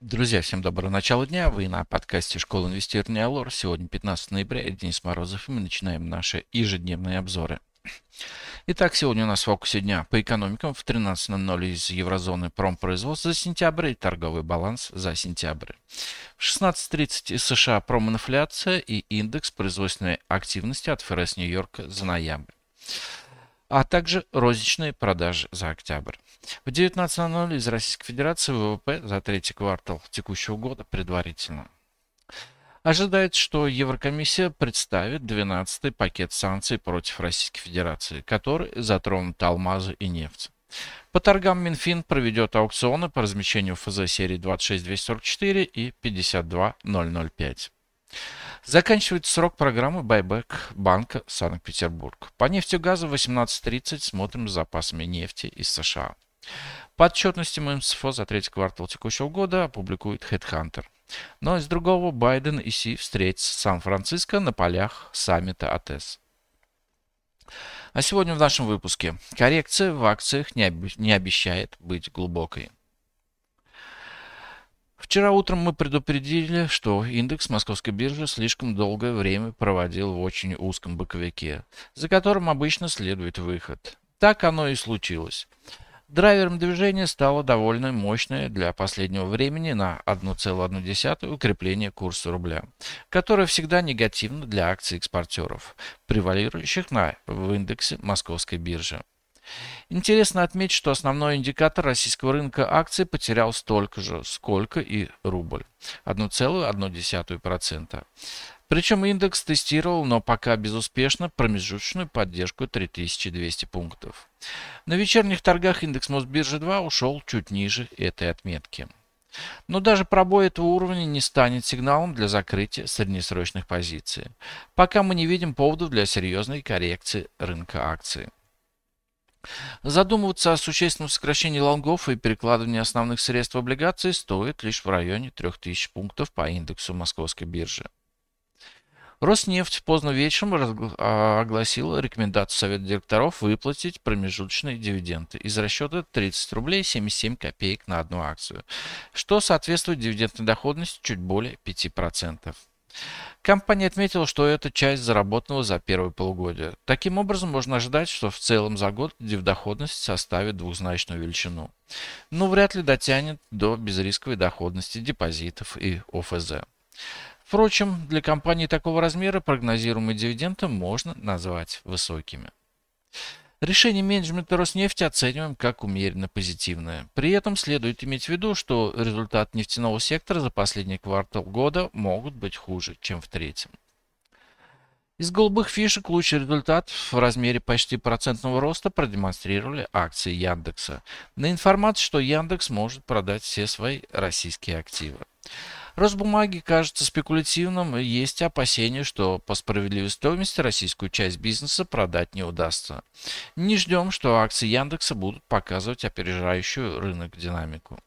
Друзья, всем доброго начала дня. Вы на подкасте Школы инвестирования Алор. Сегодня 15 ноября, я Денис Морозов, и мы начинаем наши ежедневные обзоры. Итак, сегодня у нас в фокусе дня по экономикам в 13.00 из еврозоны промпроизводство за сентябрь и торговый баланс за сентябрь. В 16.30 из США проминфляция и индекс производственной активности от ФРС Нью-Йорка за ноябрь а также розничные продажи за октябрь. В 19.00 из Российской Федерации ВВП за третий квартал текущего года предварительно. Ожидается, что Еврокомиссия представит 12-й пакет санкций против Российской Федерации, который затронут алмазы и нефть. По торгам Минфин проведет аукционы по размещению ФЗ серии 26244 и 52005. Заканчивается срок программы «Байбек» Банка Санкт-Петербург. По нефтегазу 18.30 смотрим с запасами нефти из США. По отчетности МСФО за третий квартал текущего года опубликует HeadHunter. Но из другого Байден и Си встретятся в Сан-Франциско на полях саммита АТС. А сегодня в нашем выпуске. Коррекция в акциях не обещает быть глубокой. Вчера утром мы предупредили, что индекс московской биржи слишком долгое время проводил в очень узком боковике, за которым обычно следует выход. Так оно и случилось. Драйвером движения стало довольно мощное для последнего времени на 1,1 укрепление курса рубля, которое всегда негативно для акций экспортеров, превалирующих на в индексе московской биржи. Интересно отметить, что основной индикатор российского рынка акций потерял столько же, сколько и рубль – 1,1%. Причем индекс тестировал, но пока безуспешно, промежуточную поддержку 3200 пунктов. На вечерних торгах индекс Мосбиржи 2 ушел чуть ниже этой отметки. Но даже пробой этого уровня не станет сигналом для закрытия среднесрочных позиций, пока мы не видим поводов для серьезной коррекции рынка акций. Задумываться о существенном сокращении лонгов и перекладывании основных средств в облигации стоит лишь в районе 3000 пунктов по индексу московской биржи. Роснефть поздно вечером а, огласила рекомендацию Совета директоров выплатить промежуточные дивиденды из расчета 30 рублей 77 копеек на одну акцию, что соответствует дивидендной доходности чуть более 5%. Компания отметила, что это часть заработанного за первое полугодие. Таким образом, можно ожидать, что в целом за год дивдоходность составит двухзначную величину. Но вряд ли дотянет до безрисковой доходности депозитов и ОФЗ. Впрочем, для компании такого размера прогнозируемые дивиденды можно назвать высокими. Решение менеджмента Роснефти оцениваем как умеренно позитивное. При этом следует иметь в виду, что результат нефтяного сектора за последний квартал года могут быть хуже, чем в третьем. Из голубых фишек лучший результат в размере почти процентного роста продемонстрировали акции Яндекса. На информацию, что Яндекс может продать все свои российские активы. Росбумаги кажется спекулятивным, и есть опасения, что по справедливой стоимости российскую часть бизнеса продать не удастся. Не ждем, что акции Яндекса будут показывать опережающую рынок динамику.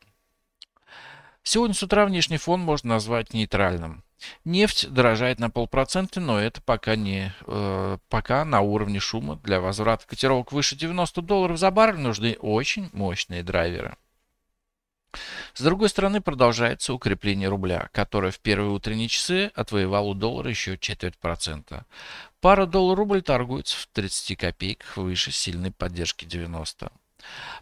Сегодня с утра внешний фон можно назвать нейтральным. Нефть дорожает на полпроцента, но это пока не э, пока на уровне шума. Для возврата котировок выше 90 долларов за баррель нужны очень мощные драйверы. С другой стороны, продолжается укрепление рубля, которое в первые утренние часы отвоевал у доллара еще четверть процента. Пара доллар-рубль торгуется в 30 копейках выше сильной поддержки 90.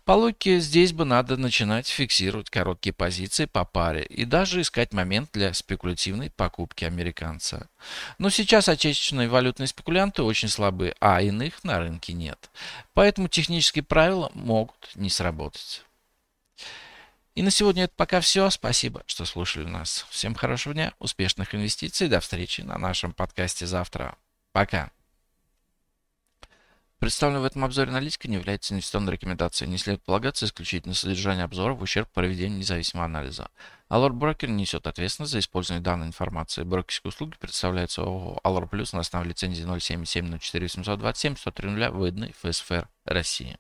По логике, здесь бы надо начинать фиксировать короткие позиции по паре и даже искать момент для спекулятивной покупки американца. Но сейчас отечественные валютные спекулянты очень слабы, а иных на рынке нет. Поэтому технические правила могут не сработать. И на сегодня это пока все. Спасибо, что слушали нас. Всем хорошего дня, успешных инвестиций. До встречи на нашем подкасте завтра. Пока. Представленная в этом обзоре аналитика не является инвестиционной рекомендацией. Не следует полагаться исключительно содержание обзора в ущерб проведению независимого анализа. Allure Broker несет ответственность за использование данной информации. Брокерские услуги представляются ООО Allure Plus на основе лицензии 077 04 827 103 выданной ФСФР России.